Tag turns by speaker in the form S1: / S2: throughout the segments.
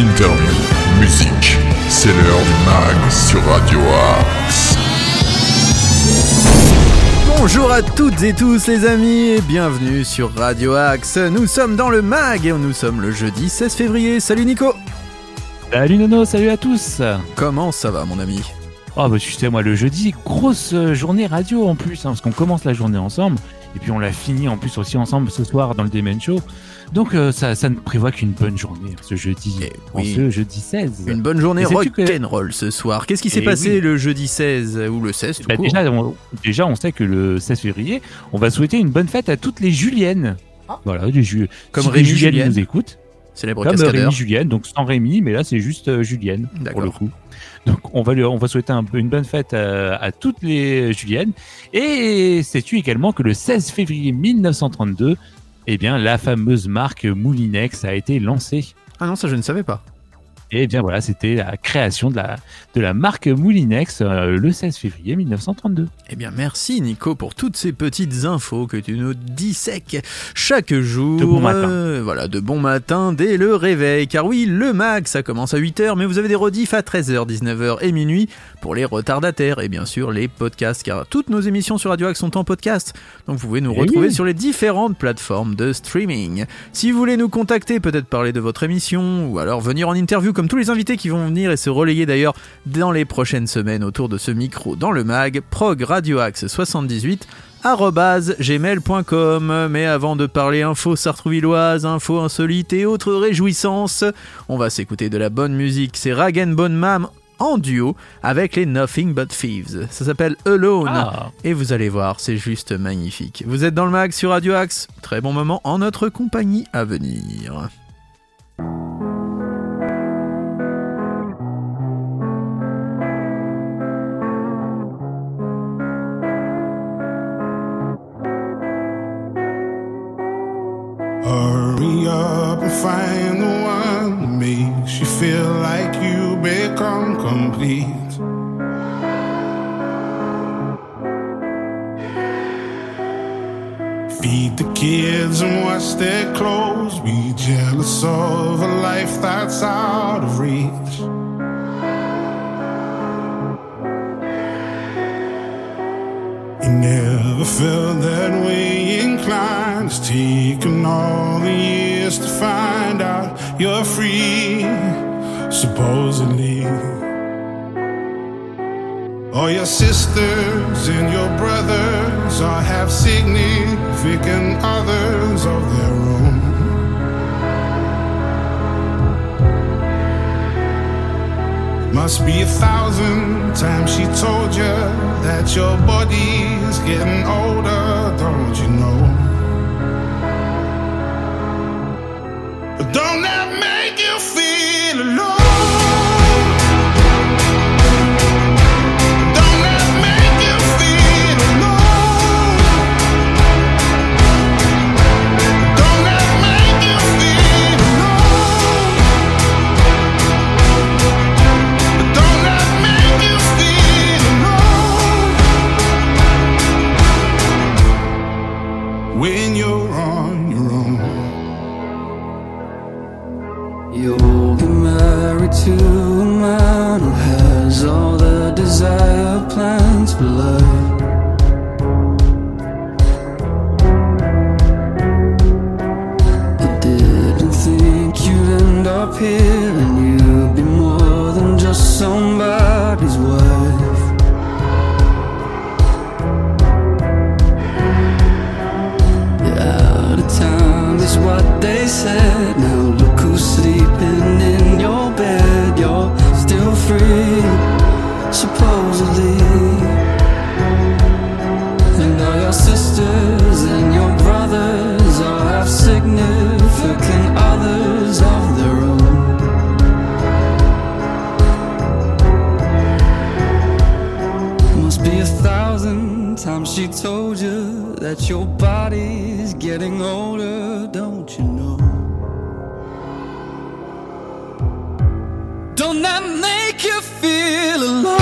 S1: interview, musique. C'est l'heure du mag sur Radio Axe.
S2: Bonjour à toutes et tous les amis et bienvenue sur Radio Axe. Nous sommes dans le mag et nous sommes le jeudi 16 février. Salut Nico
S3: Salut Nono, salut à tous
S2: Comment ça va mon ami?
S3: Oh bah tu sais moi le jeudi, grosse euh, journée radio en plus, hein, parce qu'on commence la journée ensemble, et puis on l'a fini en plus aussi ensemble ce soir dans le Demen Show. Donc euh, ça, ça ne prévoit qu'une bonne journée ce jeudi,
S2: Eh oui.
S3: ce jeudi 16.
S2: Une bonne journée
S3: sais-tu que-
S2: rock'n'roll ce soir. Qu'est-ce qui s'est
S3: Eh
S2: passé
S3: oui.
S2: le jeudi 16 ou le 16 tout
S3: Bah,
S2: court
S3: déjà, on, déjà, on sait que le 16 février, on va souhaiter une bonne fête à toutes les Juliennes. Voilà, des Ju-
S2: Ah. Comme
S3: si
S2: Rémi Julienne.
S3: nous écoutent.
S2: Célèbre
S3: Comme euh,
S2: cascadeur.
S3: Rémi Julienne, donc sans Rémi, mais là c'est juste euh, Julienne pour le coup. Donc on va, lui, on va souhaiter un une bonne fête à, à toutes les Juliennes. Et sais-tu également que le 16 février 1932, eh bien la fameuse marque Moulinex a été lancée.
S2: Ah non, ça je ne savais pas.
S3: Et bien voilà, c'était la création de la, de la marque Moulinex euh, le 16 février 1932.
S2: Eh bien, merci Nico pour toutes ces petites infos que tu nous dissèques chaque jour.
S3: De bon matin.
S2: Euh, voilà, de bon matin dès le réveil. Car oui, le mag, ça commence à 8h, mais vous avez des rediffs à 13h, 19h et minuit pour les retardataires et bien sûr les podcasts. Car toutes nos émissions sur Radio Axe sont en podcast. Donc vous pouvez nous
S3: Eh
S2: retrouver
S3: oui.
S2: sur les différentes plateformes de streaming. Si vous voulez nous contacter, peut-être parler de votre émission ou alors venir en interview comme tous les invités qui vont venir et se relayer d'ailleurs dans les prochaines semaines autour de ce micro dans le mag, prog radioaxe 78 arobase gmail.com mais avant de parler info sartrouvilloise, info insolite et autres réjouissances, on va s'écouter de la bonne musique, c'est Rag Bone Mam en duo avec les Nothing But Thieves. Ça s'appelle Alone.
S3: Ah,
S2: Et vous allez voir, c'est juste magnifique. Vous êtes dans le mag sur Radio Axe. Très bon moment en notre compagnie à venir.
S4: Up and find the one that makes you feel like you become complete. Feed the kids and wash their clothes. Be jealous of a life that's out of reach. Never felt that way inclined. It's taken all the years to find out you're free, supposedly. All your sisters and your brothers all have significant others of their own. Must be a thousand times she told you that your body's getting older, don't you know? Don't that make you feel alone?
S5: Thousand times she told you that your body's getting older, don't you know? Don't that make you feel alone?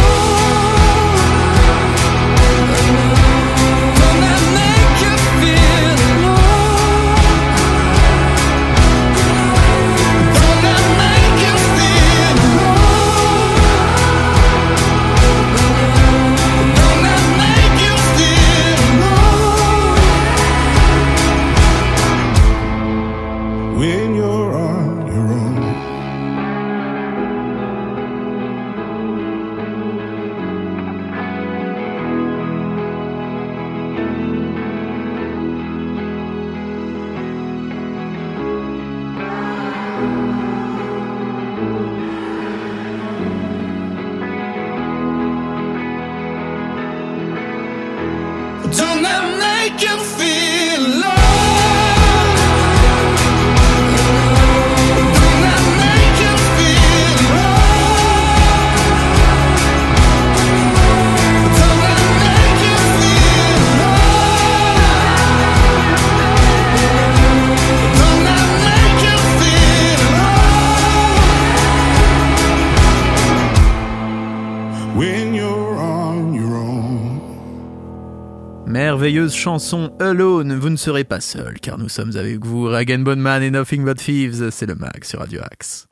S2: Merveilleuse chanson Alone, vous ne serez pas seul car nous sommes avec vous, Rag Bonman et Nothing But Thieves, c'est le mag sur Radio Axe.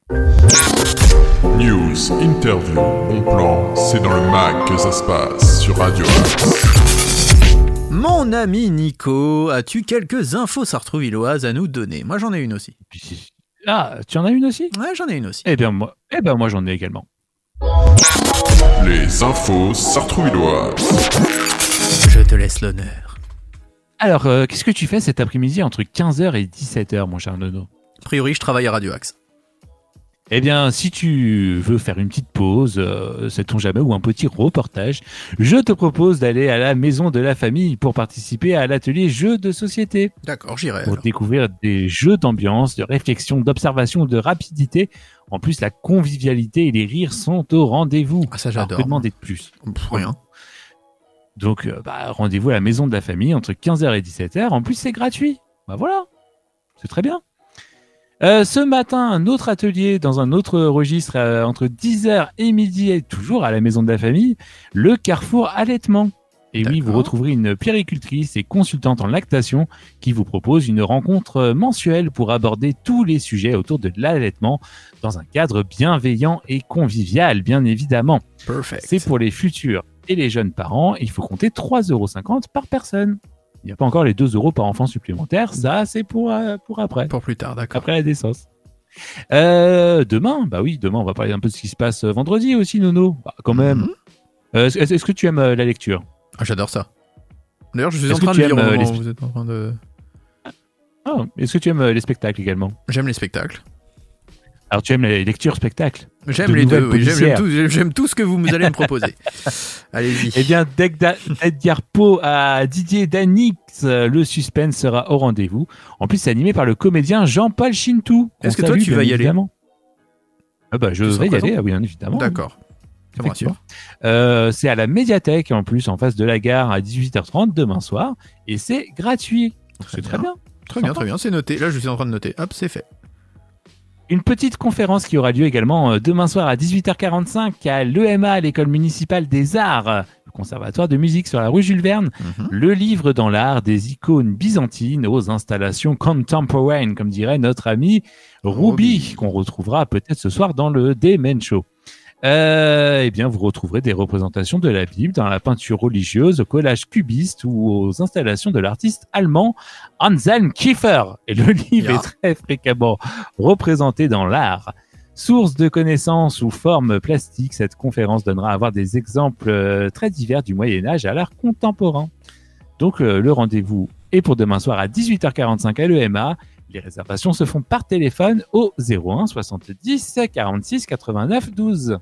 S1: News, interview, bon plan, c'est dans le mag que ça se passe sur Radio Axe.
S2: Mon ami Nico, as-tu quelques infos sartrouvilloises à nous donner? Moi j'en ai une aussi.
S3: Ah, tu en as une aussi?
S2: Ouais, j'en ai une aussi.
S3: Eh bien, moi, eh ben, moi j'en ai également.
S1: Les infos sartrouvilloises.
S2: Je te laisse l'honneur.
S3: Alors, euh, qu'est-ce que tu fais cet après-midi entre 15h et 17h, mon cher Nono?
S2: A priori, je travaille à Radio Axe.
S3: Eh bien, si tu veux faire une petite pause, euh, sait-on jamais, ou un petit reportage, je te propose d'aller à la maison de la famille pour participer à l'atelier jeux de société,
S2: D'accord, j'irai.
S3: pour
S2: alors.
S3: découvrir des jeux d'ambiance, de réflexion, d'observation, de rapidité. En plus, la convivialité et les rires sont au rendez-vous.
S2: Ah, ça,
S3: Alors,
S2: j'adore.
S3: que demander de plus?
S2: Pff, rien.
S3: Donc, euh, bah, rendez-vous à la maison de la famille entre 15h et 17h. En plus, c'est gratuit. Bah voilà, c'est très bien. Euh, ce matin, un autre atelier dans un autre registre euh, entre 10h et midi, et toujours à la maison de la famille, le carrefour allaitement. Et oui, vous retrouverez une puéricultrice et consultante en lactation qui vous propose une rencontre mensuelle pour aborder tous les sujets autour de l'allaitement dans un cadre bienveillant et convivial, bien évidemment.
S2: Perfect.
S3: C'est pour les futurs et les jeunes parents. Il faut compter 3,50 euros par personne. Il n'y a pas encore les 2 euros par enfant supplémentaire. Ça, c'est pour, euh, pour après,
S2: Pour plus tard, d'accord.
S3: après la naissance. Euh, demain, bah oui, demain, on va parler un peu de ce qui se passe euh, vendredi aussi, Nono. Bah, quand même.
S2: Mhm.
S3: Euh, est-ce, que tu aimes la lecture?
S2: Ah, J'adore ça. D'ailleurs, je suis en train de
S3: tu
S2: lire au
S3: aimes,
S2: moment
S3: les
S2: où vous êtes en train de...
S3: Ah, Est-ce que tu aimes les spectacles également?
S2: J'aime les spectacles.
S3: Alors, tu aimes les lectures spectacles?
S2: J'aime
S3: De
S2: les deux, oui. J'aime- tout, j'aime- tout ce que vous allez me proposer. Allez-y.
S3: Eh bien, d'Edgar Poe à Didier Danix, le suspense sera au rendez-vous. En plus, c'est animé par le comédien Jean-Paul Chintou.
S2: Est-ce que toi, tu vas y aller
S3: évidemment. Ah bah, je
S2: Tu
S3: vais y
S2: présent
S3: aller, ah oui, bien évidemment.
S2: D'accord.
S3: Effectivement. Euh, c'est à la médiathèque, en plus, en face de la gare, à 18h30 demain soir. Et c'est gratuit.
S2: Très
S3: C'est très
S2: bien. Très bien, très bien. C'est noté. Là, je suis en train de noter. Hop, c'est fait.
S3: Une petite conférence qui aura lieu également euh, demain soir à 18h45 à l'EMA, l'école municipale des arts, le conservatoire de musique sur la rue Jules Verne.
S2: Mhm.
S3: Le livre dans l'art des icônes byzantines aux installations contemporaines, comme dirait notre ami Ruby,
S2: Ruby.
S3: qu'on retrouvera peut-être ce soir dans le Demen Show. Euh, eh bien, vous retrouverez des représentations de la Bible dans la peinture religieuse, au collage cubiste ou aux installations de l'artiste allemand Anselm Kiefer. Et le livre est très fréquemment représenté dans l'art. Source de connaissances sous forme plastique, cette conférence donnera à voir des exemples euh, très divers du Moyen Âge à l'art contemporain. Donc euh, le rendez-vous est pour demain soir à 18h45 à l'EMA. Les réservations se font par téléphone au 01 70 46 89 12.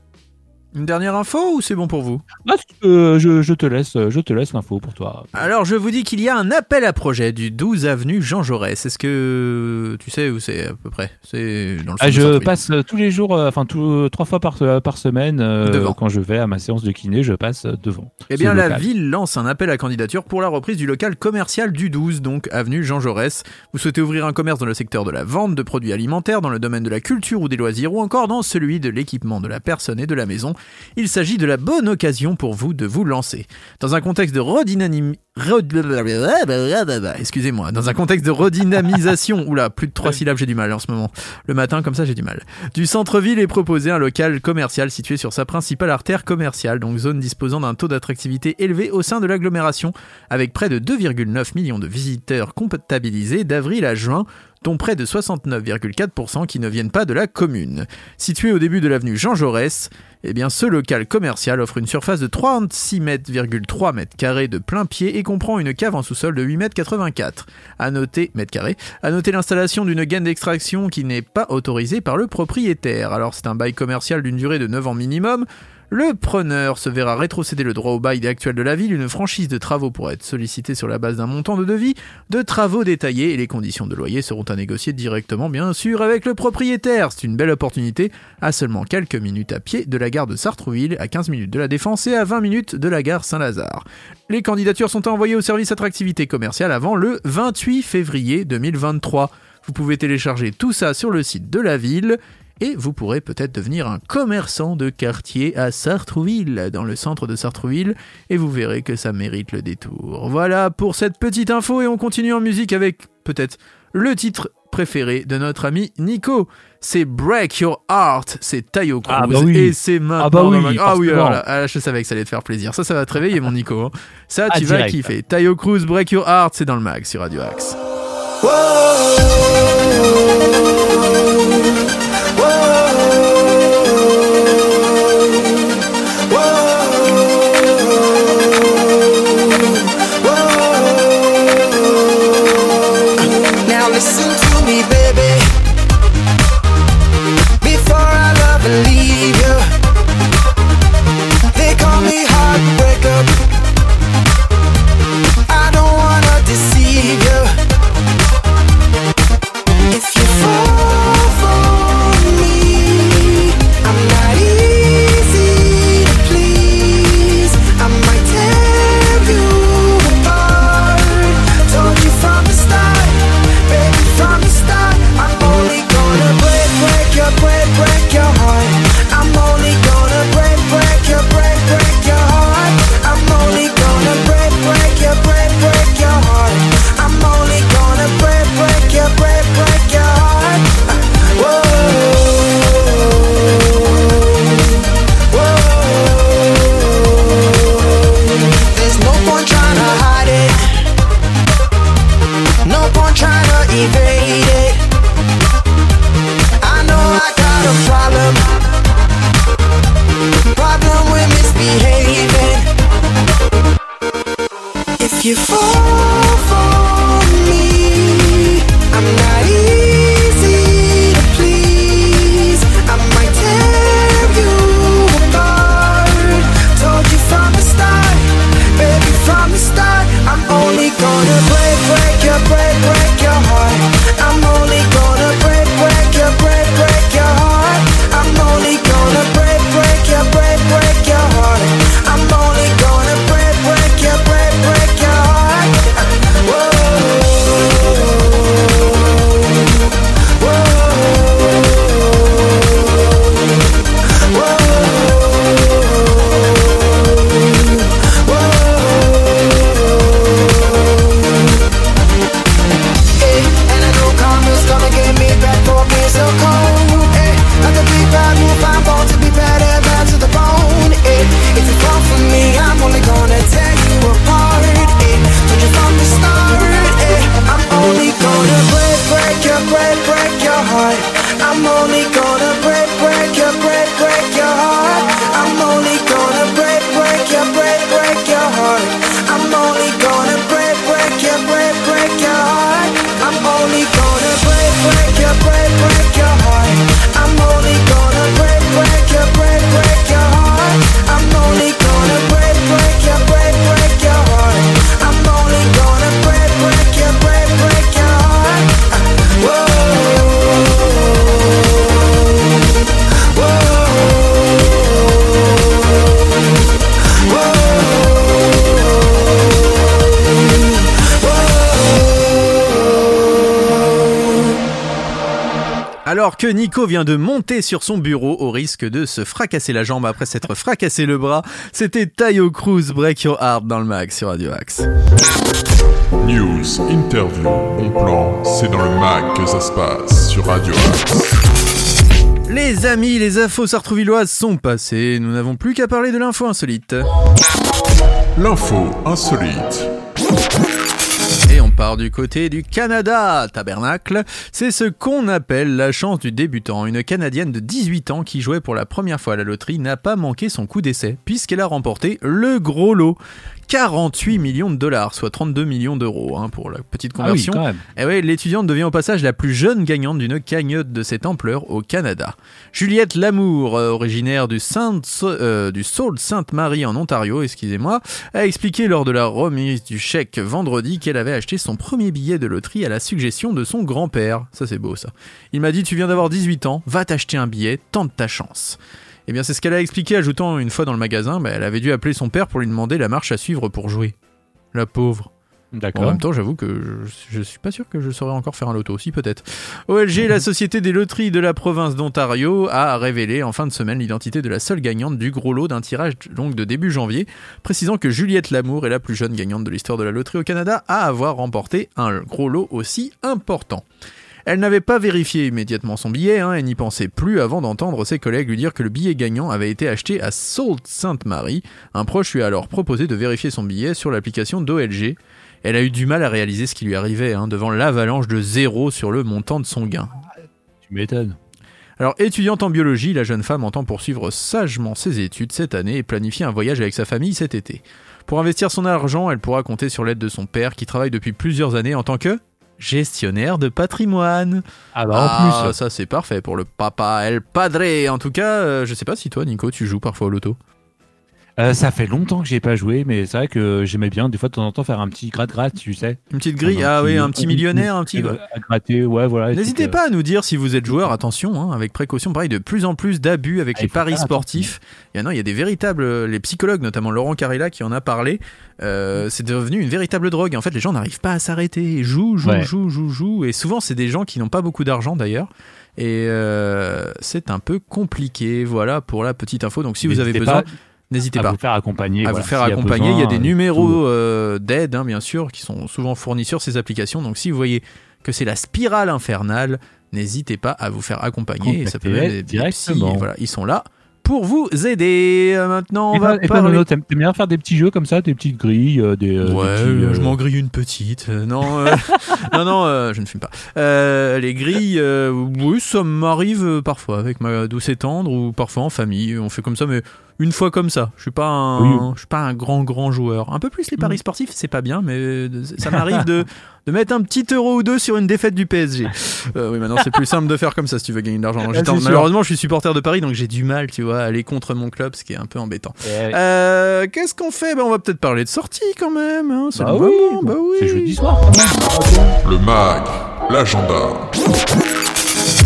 S2: Une dernière info ou c'est bon pour vous?
S3: Ah, euh, je, je te laisse, je te laisse l'info pour toi.
S2: Alors, je vous dis qu'il y a un appel à projet du 12 avenue Jean Jaurès. Est-ce que tu sais où c'est à peu près? C'est dans le
S3: Ah, je passe euh, tous les jours, euh, enfin tout- trois fois par, euh, par semaine, euh, quand je vais à ma séance de kiné, je passe euh, devant.
S2: Eh bien, la ville lance un appel à candidature pour la reprise du local commercial du 12, donc avenue Jean Jaurès. Vous souhaitez ouvrir un commerce dans le secteur de la vente de produits alimentaires, dans le domaine de la culture ou des loisirs, ou encore dans celui de l'équipement de la personne et de la maison. Il s'agit de la bonne occasion pour vous de vous lancer. Dans un contexte de redynamisme... Excusez-moi, dans un contexte de redynamisation, oula, plus de trois syllabes, j'ai du mal en ce moment. Le matin, comme ça, j'ai du mal. Du centre-ville est proposé un local commercial situé sur sa principale artère commerciale, donc zone disposant d'un taux d'attractivité élevé au sein de l'agglomération, avec près de 2,9 millions de visiteurs comptabilisés d'avril à juin, dont près de 69,4% qui ne viennent pas de la commune. Situé au début de l'avenue Jean Jaurès, eh ce local commercial offre une surface de 36,3 mètres, carrés de plein pied et comprend une cave en sous-sol de 8 mètres 84 à noter. À noter l'installation d'une gaine d'extraction qui n'est pas autorisée par le propriétaire. Alors c'est un bail commercial d'une durée de 9 ans minimum. Le preneur se verra rétrocéder le droit au bail actuel de la ville. Une franchise de travaux pourra être sollicitée sur la base d'un montant de devis, de travaux détaillés et les conditions de loyer seront à négocier directement, bien sûr, avec le propriétaire. C'est une belle opportunité à seulement quelques minutes à pied de la gare de Sartrouville, à 15 minutes de la Défense et à 20 minutes de la gare Saint-Lazare. Les candidatures sont envoyées au service attractivité commerciale avant le 28 février 2023. Vous pouvez télécharger tout ça sur le site de la ville et vous pourrez peut-être devenir un commerçant de quartier à Sartrouville, dans le centre de Sartrouville, et vous verrez que ça mérite le détour. Voilà pour cette petite info et on continue en musique avec peut-être le titre préféré de notre ami Nico. C'est Break Your Heart, c'est Tayo Cruz
S3: Ah bah oui.
S2: et c'est maintenant.
S3: Ah bah oui,
S2: ma- ah oui, alors là, ah, je savais que ça allait te faire plaisir. Ça, ça va te réveiller mon Nico. hein. Ça,
S3: Ah,
S2: tu vas
S3: direct.
S2: kiffer. Tayo Cruz, Break Your Heart, c'est dans le mag sur Radio Axe.
S6: Now I'm only gonna
S2: Alors que Nico vient de monter sur son bureau au risque de se fracasser la jambe après s'être fracassé le bras, c'était Tayo Cruz Break Your Heart dans le mag sur Radio Axe.
S1: News, interview, bon plan, c'est dans le mag que ça se passe sur Radio Axe.
S2: Les amis, les infos sartrouvilloises sont passées, nous n'avons plus qu'à parler de l'info insolite.
S1: L'info insolite.
S2: Part du côté du Canada, tabernacle. C'est ce qu'on appelle la chance du débutant. Une Canadienne de 18 ans qui jouait pour la première fois à la loterie n'a pas manqué son coup d'essai, puisqu'elle a remporté le gros lot. 48 millions de dollars, soit 32 millions d'euros hein, pour la petite
S3: Ah oui,
S2: conversion.
S3: quand même.
S2: Et ouais, l'étudiante devient au passage la plus jeune gagnante d'une cagnotte de cette ampleur au Canada. Juliette Lamour, euh, originaire du, Saint, euh, du Sault Sainte-Marie en Ontario, excusez-moi, a expliqué lors de la remise du chèque vendredi qu'elle avait acheté son premier billet de loterie à la suggestion de son grand-père. Ça c'est beau ça. Il m'a dit tu viens d'avoir 18 ans, va t'acheter un billet, tente ta chance. Eh bien c'est ce qu'elle a expliqué ajoutant une fois dans le magasin, bah, elle avait dû appeler son père pour lui demander la marche à suivre pour jouer. La pauvre. En
S3: D'accord.
S2: même temps, j'avoue que je, je suis pas sûr que je saurais encore faire un loto aussi, peut-être. OLG, la société des loteries de la province d'Ontario, a révélé en fin de semaine l'identité de la seule gagnante du gros lot d'un tirage donc de début janvier, précisant que Juliette Lamour est la plus jeune gagnante de l'histoire de la loterie au Canada à avoir remporté un gros lot aussi important. Elle n'avait pas vérifié immédiatement son billet hein, et n'y pensait plus avant d'entendre ses collègues lui dire que le billet gagnant avait été acheté à Sault Sainte-Marie. Un proche lui a alors proposé de vérifier son billet sur l'application d'OLG. Elle a eu du mal à réaliser ce qui lui arrivait hein, devant l'avalanche de zéro sur le montant de son gain.
S3: Tu m'étonnes.
S2: Alors, étudiante en biologie, la jeune femme entend poursuivre sagement ses études cette année et planifier un voyage avec sa famille cet été. Pour investir son argent, elle pourra compter sur l'aide de son père qui travaille depuis plusieurs années en tant que gestionnaire de patrimoine.
S3: Ah bah
S2: Ah,
S3: en plus.
S2: ça c'est parfait pour le papa El Padre. En tout cas, euh, je sais pas si toi, Nico, tu joues parfois au loto.
S3: Euh, ça fait longtemps que j'ai pas joué, mais c'est vrai que j'aimais bien des fois de temps en temps faire un petit gratte-gratte, tu sais.
S2: Une petite grille,
S3: Un
S2: ah oui, un petit millionnaire, un petit.
S3: Euh, à gratter, ouais, voilà.
S2: N'hésitez
S3: trucs,
S2: pas à nous dire si vous êtes joueur, attention, hein, avec précaution. Pareil, de plus en plus d'abus avec
S3: Ah,
S2: les paris sportifs. Il y en a, il y a des véritables, euh, les psychologues, notamment Laurent Carella qui en a parlé. euh, c'est devenu une véritable drogue. En fait, les gens n'arrivent pas à s'arrêter. Ils Jouent, jouent,
S3: Ouais.
S2: jouent, jouent, jouent. Et souvent, c'est des gens qui n'ont pas beaucoup d'argent d'ailleurs. Et euh, c'est un peu compliqué. Voilà pour la petite info. Donc, si vous avez besoin,
S3: pas
S2: n'hésitez
S3: à
S2: pas
S3: vous faire accompagner.
S2: à
S3: voilà,
S2: vous faire accompagner. il y a des
S3: besoin,
S2: numéros euh, d'aide, hein, bien sûr, qui sont souvent fournis sur ces applications. Donc si vous voyez que c'est la spirale infernale, n'hésitez pas à vous faire accompagner. Et ça peut être des voilà, ils sont là pour vous aider. Euh, Maintenant, on
S3: Et
S2: va
S3: toi- et toi,
S2: parler.
S3: T'aimes bien faire des petits jeux comme ça, des petites grilles, euh, des. euh, des
S2: Ouais,
S3: petits, euh,
S2: je m'en grille une petite. Euh, non, euh, non, non, euh, je ne fume pas. Euh, les grilles, euh, oui, ça m'arrive euh, parfois avec ma douce et tendre ou parfois en famille. On fait comme ça, mais une fois comme ça. Je suis pas un,
S3: Oui. Mm.
S2: je suis pas un grand grand joueur. Un peu plus les paris sportifs, c'est pas bien, mais ça m'arrive de de mettre un petit euro ou deux sur une défaite du PSG. Euh, oui, maintenant c'est plus simple de faire comme ça si tu veux gagner de l'argent.
S3: Ah.
S2: Malheureusement, je suis supporter de Paris, donc j'ai du mal, tu vois, à aller contre mon club, ce qui est un peu embêtant.
S3: eh,
S2: Euh, Qu'est-ce qu'on fait? Ben, On va peut-être parler de sortie quand même. Hein. C'est
S3: bah
S2: le
S3: oui,
S2: moment, bah oui.
S3: C'est jeudi soir.
S1: Le mag, l'agenda.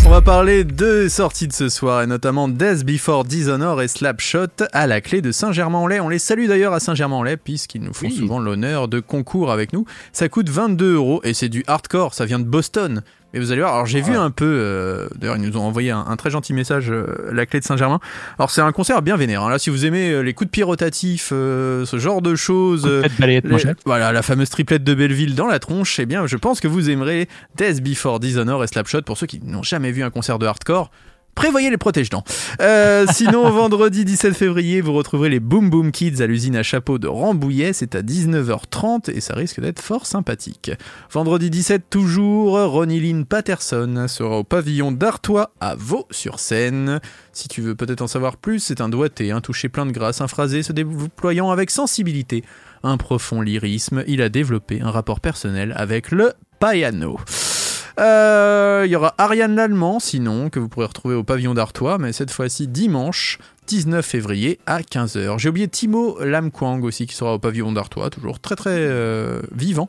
S2: On va parler de sorties de ce soir et notamment Death Before Dishonor et Slapshot à la clé de Saint-Germain-en-Laye. On les salue d'ailleurs à Saint-Germain-en-Laye puisqu'ils nous font
S3: Oui.
S2: souvent l'honneur de concours avec nous. Ça coûte 22 euros et c'est du hardcore, ça vient de Boston. Mais vous allez voir, alors j'ai vu un peu, euh, d'ailleurs ils nous ont envoyé un, un très gentil message, euh, la clé de Saint-Germain. Alors c'est un concert bien vénère. hein. Là si vous aimez euh, les coups de pied rotatifs, euh, ce genre de choses... euh, les- voilà, la fameuse triplette de Belleville dans la tronche, eh bien, je pense que vous aimerez Death Before Dishonor et Slapshot pour ceux qui n'ont jamais vu un concert de hardcore. Prévoyez les protège-dents. Euh, sinon, vendredi 17 février, vous retrouverez les Boom Boom Kids à l'usine à chapeau de Rambouillet. C'est à 19h30 et ça risque d'être fort sympathique. Vendredi 17, toujours, Ronnie Lynn Patterson sera au pavillon d'Artois à Vaux-sur-Seine. Si tu veux peut-être en savoir plus, c'est un doigté, un touché plein de grâce, un phrasé se déployant avec sensibilité, un profond lyrisme. Il a développé un rapport personnel avec le piano. Euh, Il y aura Ariane Lallemand, sinon, que vous pourrez retrouver au pavillon d'Artois, mais cette fois-ci dimanche 19 février à 15h. J'ai oublié Timo Lamkwang aussi qui sera au pavillon d'Artois, toujours très très euh, vivant.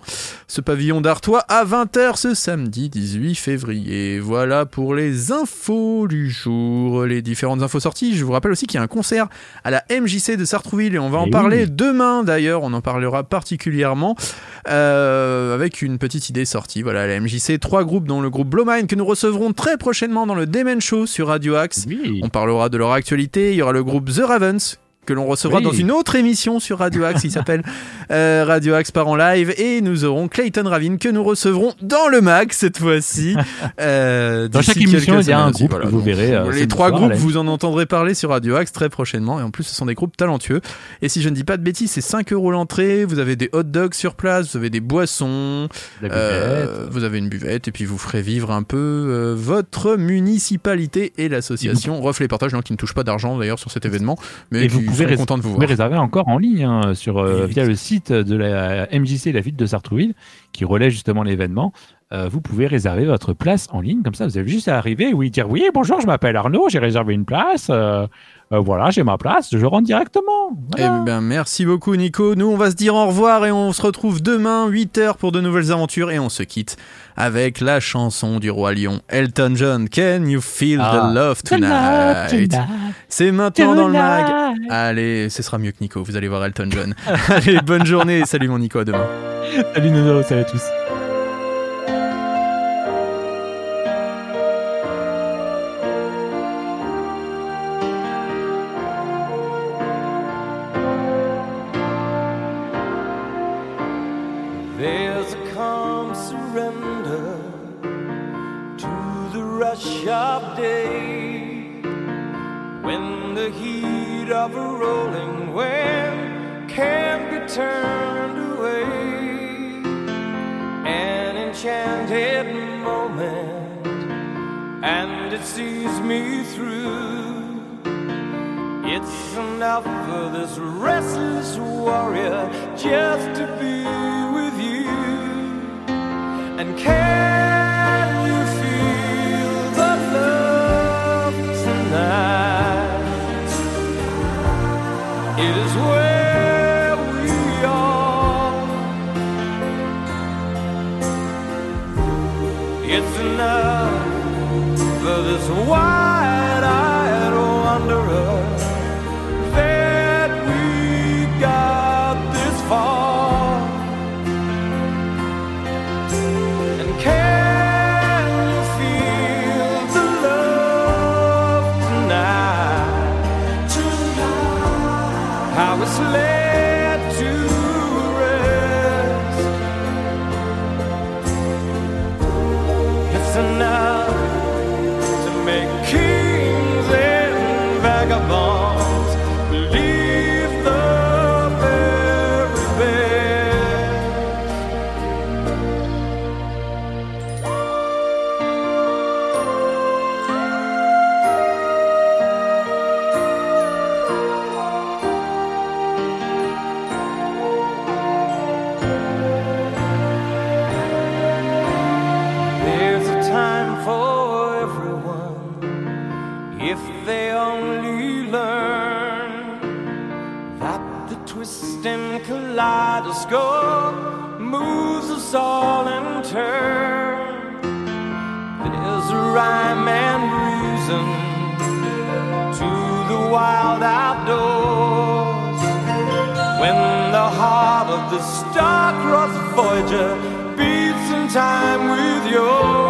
S2: Ce pavillon d'Artois à 20h ce samedi 18 février. Voilà pour les infos du jour, les différentes infos sorties. Je vous rappelle aussi qu'il y a un concert à la MJC de Sartrouville et on va en
S3: Eh
S2: parler
S3: oui.
S2: demain d'ailleurs, on en parlera particulièrement euh, avec une petite idée sortie. Voilà, la MJC, trois groupes dont le groupe Blowmind que nous recevrons très prochainement dans le Demen Show sur Radio Axe.
S3: Oui.
S2: On parlera de leur actualité. Il y aura le groupe The Ravens que l'on recevra
S3: Oui.
S2: dans une autre émission sur Radio Axe. Qui s'appelle euh, Radio Axe par en live. Et nous aurons Clayton Ravine que nous recevrons dans le mag cette fois-ci. Euh,
S3: Dans chaque émission, il y a un groupe vous verrez, euh,
S2: les trois
S3: soir,
S2: groupes, vous en entendrez parler sur Radio Axe très prochainement. Et en plus ce sont des groupes talentueux. Et si je ne dis pas de bêtises, c'est 5 euros l'entrée, vous avez des hot dogs sur place, vous avez des boissons, vous avez une buvette et puis vous ferez vivre un peu votre municipalité et l'association Reflet Partage, qui ne touche pas d'argent d'ailleurs sur cet événement, mais
S3: Et vous pouvez pouvez rés-
S2: contents de vous
S3: Vous pouvez réserver encore en ligne hein, sur, euh, via le site de la MJC, la ville de Sartrouville, qui relaie justement l'événement. Euh, vous pouvez réserver votre place en ligne, comme ça vous avez juste à arriver, oui, dire oui, bonjour, je m'appelle Arnaud, j'ai réservé une place, euh, euh, voilà, j'ai ma place, je rentre directement.
S2: Eh bien, merci beaucoup, Nico. Nous, on va se dire au revoir et on se retrouve demain, 8h, pour de nouvelles aventures. Et on se quitte avec la chanson du Roi Lion, Elton John. Can you feel
S3: Ah.
S2: the love tonight? C'est maintenant dans le mag. Allez, ce sera mieux que Nico. Vous allez voir Elton John. Allez, bonne journée. Salut, mon Nico. À demain.
S3: Salut Nono, salut à tous.
S7: Of a rolling wind can't be turned away. An enchanted moment, and it sees me through. It's enough for this restless warrior just to be with you. And can was wild. The star-crossed Voyager beats in time with yours.